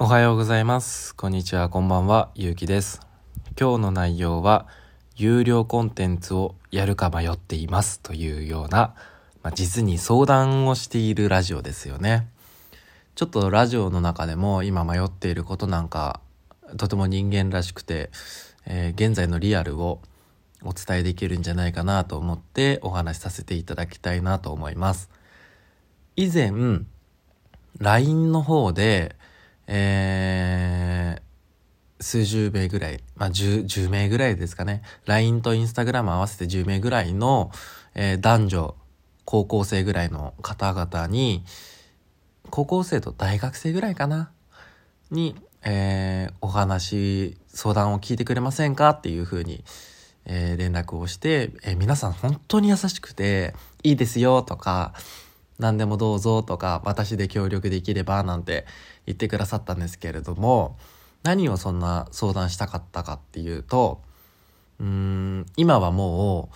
おはようございます。こんにちは、こんばんは、ゆうきです。今日の内容は、有料コンテンツをやるか迷っていますというような、まあ、実に相談をしているラジオですよね。ちょっとラジオの中でも今迷っていることなんか、とても人間らしくて、えー現在のリアルをお伝えできるんじゃないかなと思ってお話しさせていただきたいなと思います。以前、LINE の方で、えー数十名ぐらい、まあ、10, 10名ぐらいですかね。LINE と Instagram 合わせて10名ぐらいの、えー男女、高校生ぐらいの方々に、高校生と大学生ぐらいかな？に、えーお話、相談を聞いてくれませんかっていうふうに、えー連絡をして、えー皆さん本当に優しくて、いいですよとか、何でもどうぞとか、私で協力できればなんて言ってくださったんですけれども、何をそんな相談したかったかっていうと、うーん、今はも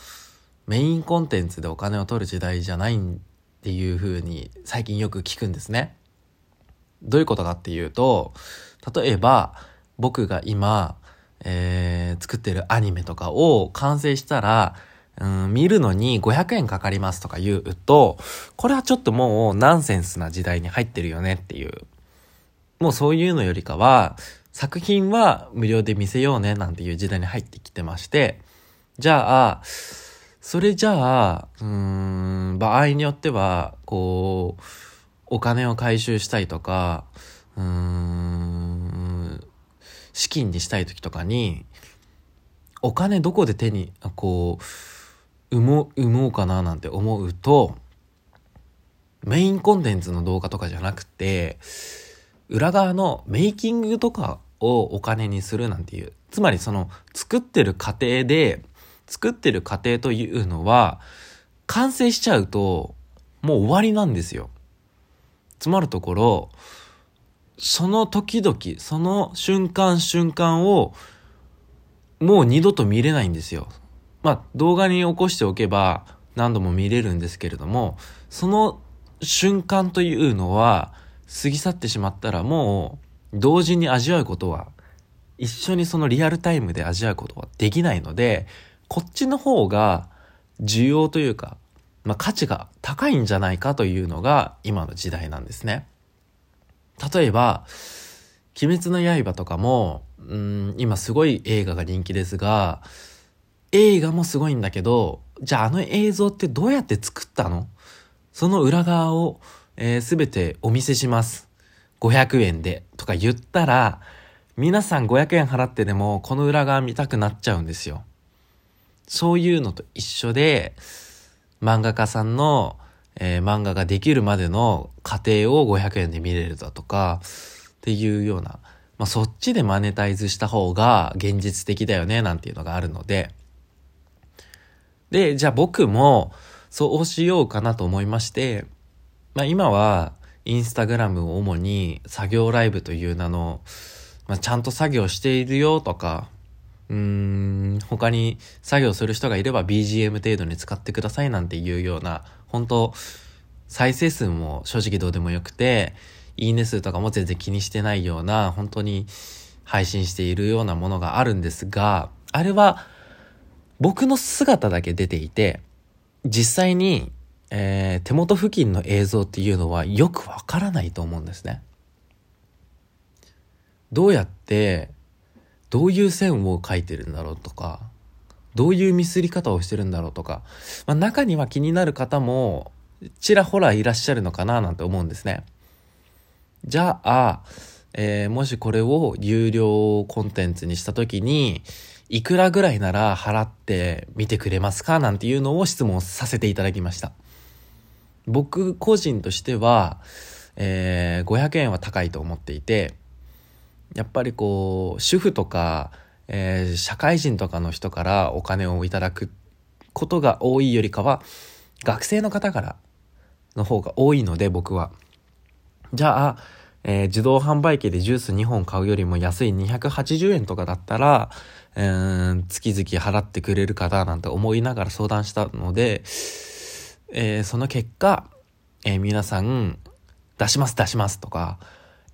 うメインコンテンツでお金を取る時代じゃないっていう風に最近よく聞くんですね。どういうことかっていうと、例えば僕が今、えー作ってるアニメとかを完成したら、うん、見るのに500円かかりますとか言うと、これはちょっともうナンセンスな時代に入ってるよねっていう。もうそういうのよりかは、作品は無料で見せようねなんていう時代に入ってきてまして、じゃあ、それじゃあ、うーん、場合によっては、こう、お金を回収したいとか、うーん、資金にしたい時とかに、お金どこで手に、こう、生もう、生もうかななんて思うと、メインコンテンツの動画とかじゃなくて、裏側のメイキングとかをお金にするなんていう。つまりその作ってる過程で、作ってる過程というのは、完成しちゃうと、もう終わりなんですよ。つまるところ、その時々、その瞬間瞬間を、もう二度と見れないんですよ。まあ、動画に起こしておけば何度も見れるんですけれども、その瞬間というのは過ぎ去ってしまったらもう同時に味わうことは、一緒にそのリアルタイムで味わうことはできないので、こっちの方が需要というか、まあ、価値が高いんじゃないかというのが今の時代なんですね。例えば、鬼滅の刃とかも、うん、今すごい映画が人気ですが、映画もすごいんだけど、じゃああの映像ってどうやって作ったの？その裏側をすべ、てお見せします。500円でとか言ったら、皆さん500円払ってでもこの裏側見たくなっちゃうんですよ。そういうのと一緒で、漫画家さんの、えー漫画ができるまでの過程を500円で見れるだとか、っていうような、まあ、そっちでマネタイズした方が現実的だよね、なんていうのがあるので、で、じゃあ僕もそうしようかなと思いまして、まあ今はインスタグラムを主に作業ライブという名の、まあ、ちゃんと作業しているよとか、うーん、他に作業する人がいれば BGM 程度に使ってくださいなんていうような、本当再生数も正直どうでもよくて、いいね数とかも全然気にしてないような、本当に配信しているようなものがあるんですが、あれは僕の姿だけ出ていて、実際に、えー手元付近の映像っていうのはよくわからないと思うんですね。どうやって、どういう線を描いてるんだろうとか、どういうミスり方をしてるんだろうとか、まあ、中には気になる方もちらほらいらっしゃるのかななんて思うんですね。じゃあ、えーもしこれを有料コンテンツにしたときに、いくらぐらいなら払って見てくれますかなんていうのを質問させていただきました。僕個人としては、えー500円は高いと思っていて、やっぱりこう、主婦とか、えー社会人とかの人からお金をいただくことが多いよりかは、学生の方からの方が多いので僕は。じゃあ、えー自動販売機でジュース2本買うよりも安い280円とかだったら、えー月々払ってくれる方なんて思いながら相談したので、えーその結果、えー皆さん、出します出しますとか、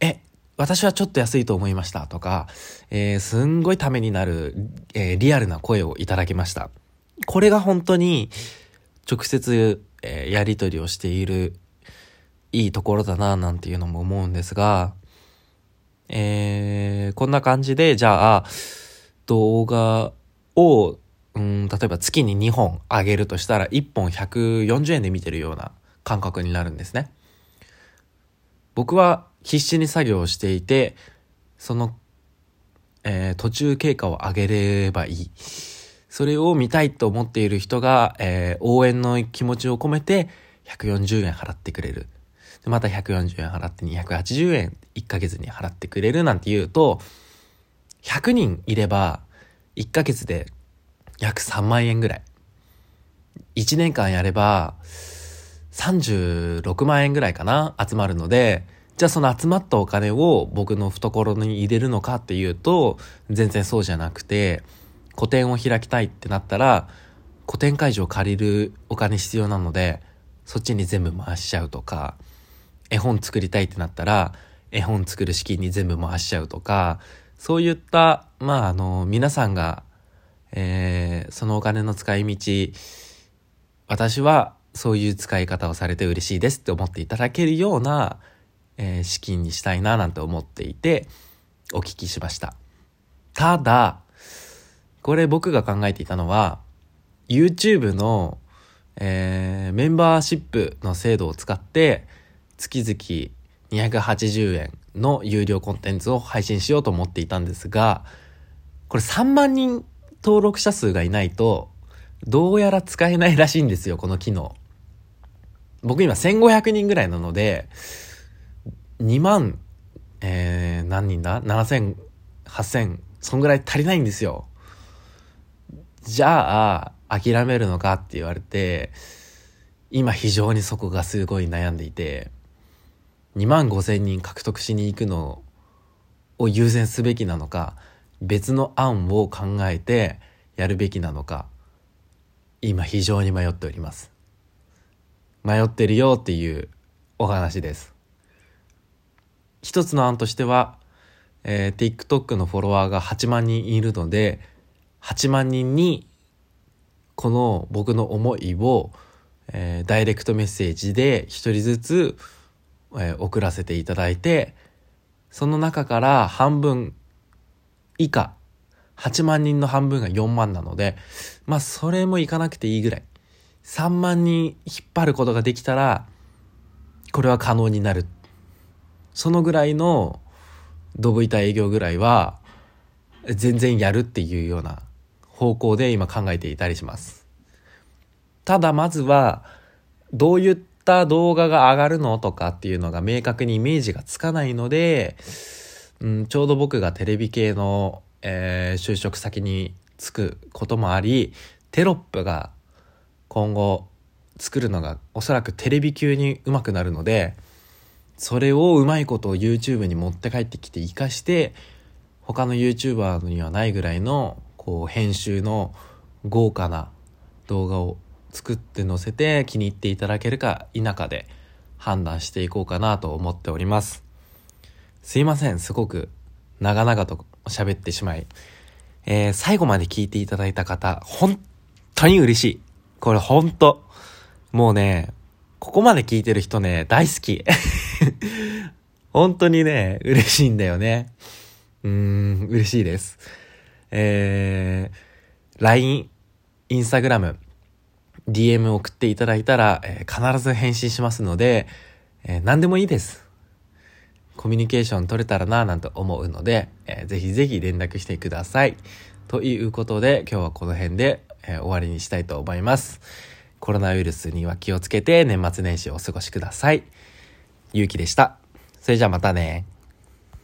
え、私はちょっと安いと思いましたとか、えー、すんごいためになる、えー、リアルな声をいただきました。これが本当に直接、えー、やり取りをしているいいところだななんていうのも思うんですが、えー、こんな感じで、じゃあ、動画を、うん、例えば月に2本上げるとしたら、1本140円で見てるような感覚になるんですね。僕は必死に作業をしていて、その、えー、途中経過を上げればいい。それを見たいと思っている人が、えー、応援の気持ちを込めて140円払ってくれる。また140円払って280円1ヶ月に払ってくれるなんて言うと、100人いれば1ヶ月で約3万円ぐらい。1年間やれば36万円ぐらいかな集まるので、じゃあその集まったお金を僕の懐に入れるのかっていうと、全然そうじゃなくて、個展を開きたいってなったら、個展会場借りるお金必要なので、そっちに全部回しちゃうとか、絵本作りたいってなったら、絵本作る資金に全部回しちゃうとか、そういった、まあ、あの、皆さんが、えー、そのお金の使い道、私はそういう使い方をされて嬉しいですって思っていただけるような、えー、資金にしたいななんて思っていて、お聞きしました。ただ、これ僕が考えていたのは、YouTube の、えー、メンバーシップの制度を使って、月々280円の有料コンテンツを配信しようと思っていたんですが、これ3万人登録者数がいないと、どうやら使えないらしいんですよ、この機能。僕今1500人ぐらいなので、2万、えー、何人だ ?7000、8000、そんぐらい足りないんですよ。じゃあ、諦めるのかって言われて、今非常にそこがすごい悩んでいて、2万5千人獲得しに行くのを優先すべきなのか、別の案を考えてやるべきなのか、今非常に迷っております。迷ってるよっていうお話です。一つの案としては、えー、TikTok のフォロワーが8万人いるので、8万人にこの僕の思いを、えー、ダイレクトメッセージで一人ずつ、えー、送らせていただいて、その中から半分以下、8万人の半分が4万なので、まあそれもいかなくていいぐらい。3万人引っ張ることができたら、これは可能になる。そのぐらいのドブ板営業ぐらいは、全然やるっていうような方向で今考えていたりします。ただまずは、どういった動画が上がるのとかっていうのが明確にイメージがつかないので、うん、ちょうど僕がテレビ系の、えー、就職先に就くこともあり、テロップが今後作るのがおそらくテレビ級に上手くなるので、それをうまいことを YouTube に持って帰ってきて活かして、他の YouTuber にはないぐらいのこう編集の豪華な動画を作って載せて気に入っていただけるか否かで判断していこうかなと思っております。すいません、すごく長々と喋ってしまい。えー、最後まで聞いていただいた方、本当に嬉しい。これ本当。もうね、ここまで聞いてる人ね、大好き。本当にね、嬉しいんだよね。うーん、嬉しいです。えー、LINE、Instagram、DM 送っていただいたら、えー、必ず返信しますので、えー、何でもいいです。コミュニケーション取れたらなぁなんて思うので、えー、ぜひぜひ連絡してください。ということで、今日はこの辺で、えー、終わりにしたいと思います。コロナウイルスには気をつけて年末年始をお過ごしください。ゆうきでした。それじゃあまたね。